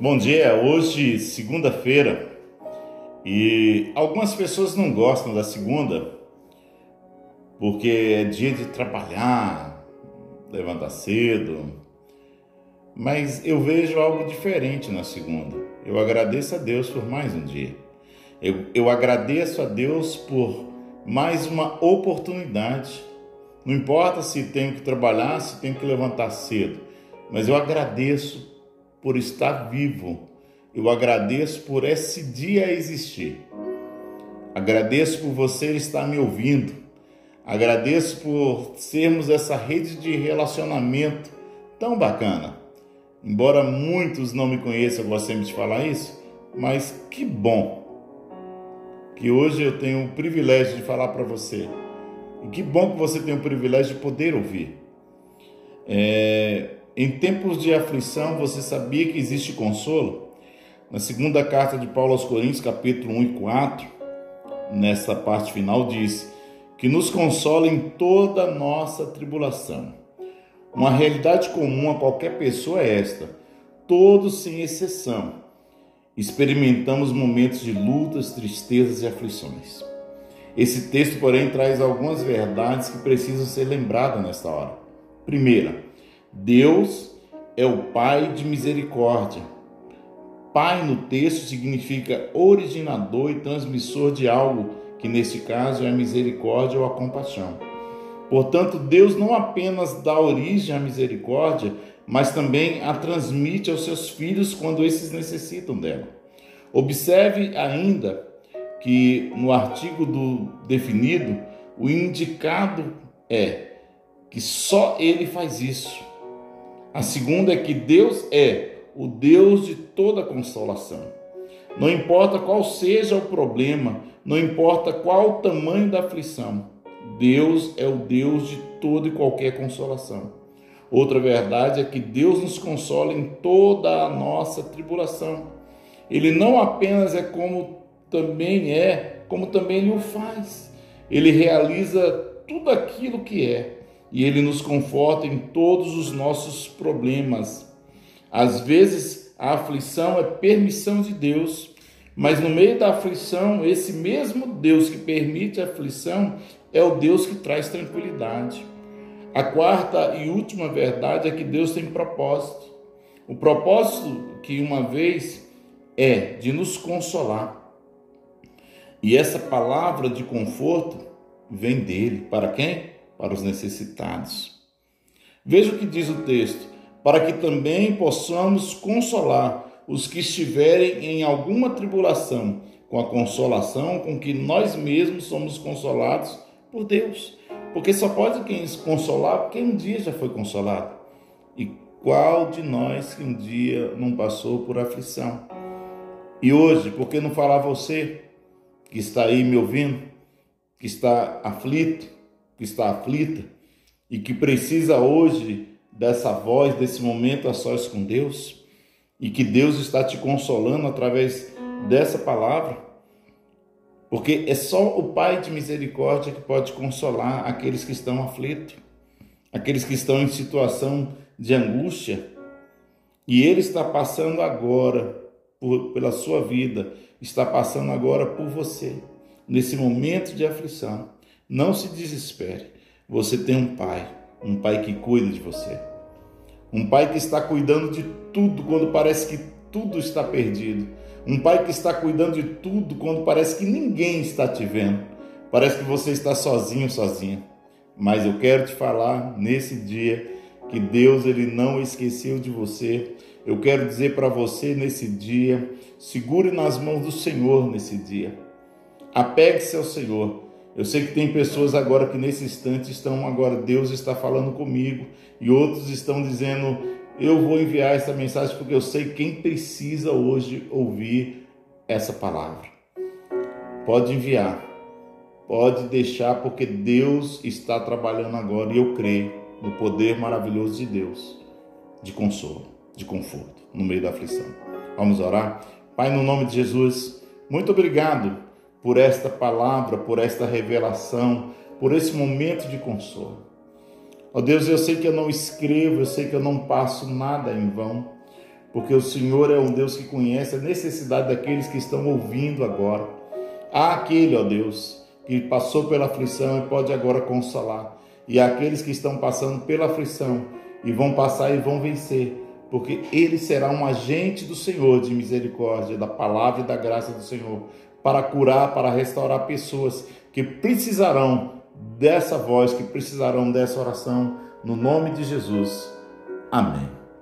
Bom dia, hoje segunda-feira e algumas pessoas não gostam da segunda porque é dia de trabalhar, levantar cedo, mas eu vejo algo diferente na segunda. Eu agradeço a Deus por mais um dia. Eu, eu agradeço a Deus por mais uma oportunidade. Não importa se tenho que trabalhar, se tenho que levantar cedo, mas eu agradeço por estar vivo. Eu agradeço por esse dia existir. Agradeço por você estar me ouvindo. Agradeço por sermos essa rede de relacionamento tão bacana. Embora muitos não me conheçam, sempre de falar isso, mas que bom que hoje eu tenho o privilégio de falar para você. E que bom que você tem o privilégio de poder ouvir. É, em tempos de aflição, você sabia que existe consolo? Na segunda carta de Paulo aos Coríntios, capítulo 1 e 4, nessa parte final, diz que nos consola em toda nossa tribulação. Uma realidade comum a qualquer pessoa é esta: todos, sem exceção, experimentamos momentos de lutas, tristezas e aflições. Esse texto, porém, traz algumas verdades que precisam ser lembradas nesta hora. Primeira, Deus é o Pai de misericórdia. Pai no texto significa originador e transmissor de algo, que nesse caso é a misericórdia ou a compaixão. Portanto, Deus não apenas dá origem à misericórdia, mas também a transmite aos seus filhos quando esses necessitam dela. Observe ainda que no artigo do definido, o indicado é que só ele faz isso. A segunda é que Deus é o Deus de toda consolação. Não importa qual seja o problema, não importa qual o tamanho da aflição, Deus é o Deus de toda e qualquer consolação. Outra verdade é que Deus nos consola em toda a nossa tribulação. Ele não apenas é como também é, como também ele o faz. Ele realiza tudo aquilo que é e ele nos conforta em todos os nossos problemas. Às vezes, a aflição é permissão de Deus, mas no meio da aflição, esse mesmo Deus que permite a aflição é o Deus que traz tranquilidade. A quarta e última verdade é que Deus tem propósito. O propósito que uma vez é de nos consolar. E essa palavra de conforto vem dele. Para quem? Para os necessitados. Veja o que diz o texto: para que também possamos consolar os que estiverem em alguma tribulação, com a consolação com que nós mesmos somos consolados por Deus. Porque só pode quem se consolar quem um dia já foi consolado. E qual de nós que um dia não passou por aflição? E hoje, por que não falar você que está aí me ouvindo, que está aflito, que está aflita e que precisa hoje dessa voz, desse momento a sós com Deus, e que Deus está te consolando através dessa palavra, porque é só o Pai de misericórdia que pode consolar aqueles que estão aflitos, aqueles que estão em situação de angústia, e Ele está passando agora por, pela sua vida, está passando agora por você, nesse momento de aflição. Não se desespere. Você tem um pai, um pai que cuida de você. Um pai que está cuidando de tudo quando parece que tudo está perdido. Um pai que está cuidando de tudo quando parece que ninguém está te vendo. Parece que você está sozinho, sozinha. Mas eu quero te falar nesse dia que Deus ele não esqueceu de você. Eu quero dizer para você nesse dia, segure nas mãos do Senhor nesse dia. Apegue-se ao Senhor. Eu sei que tem pessoas agora que nesse instante estão agora, Deus está falando comigo, e outros estão dizendo, eu vou enviar essa mensagem porque eu sei quem precisa hoje ouvir essa palavra. Pode enviar, pode deixar, porque Deus está trabalhando agora e eu creio no poder maravilhoso de Deus, de consolo, de conforto, no meio da aflição. Vamos orar? Pai, no nome de Jesus, muito obrigado por esta palavra, por esta revelação, por esse momento de consolo. Ó oh Deus, eu sei que eu não escrevo, eu sei que eu não passo nada em vão, porque o Senhor é um Deus que conhece a necessidade daqueles que estão ouvindo agora. Há aquele, ó Deus, que passou pela aflição e pode agora consolar, e há aqueles que estão passando pela aflição e vão passar e vão vencer, porque ele será um agente do Senhor de misericórdia, da palavra e da graça do Senhor, para curar, para restaurar pessoas que precisarão dessa voz, que precisarão dessa oração, no nome de Jesus. Amém.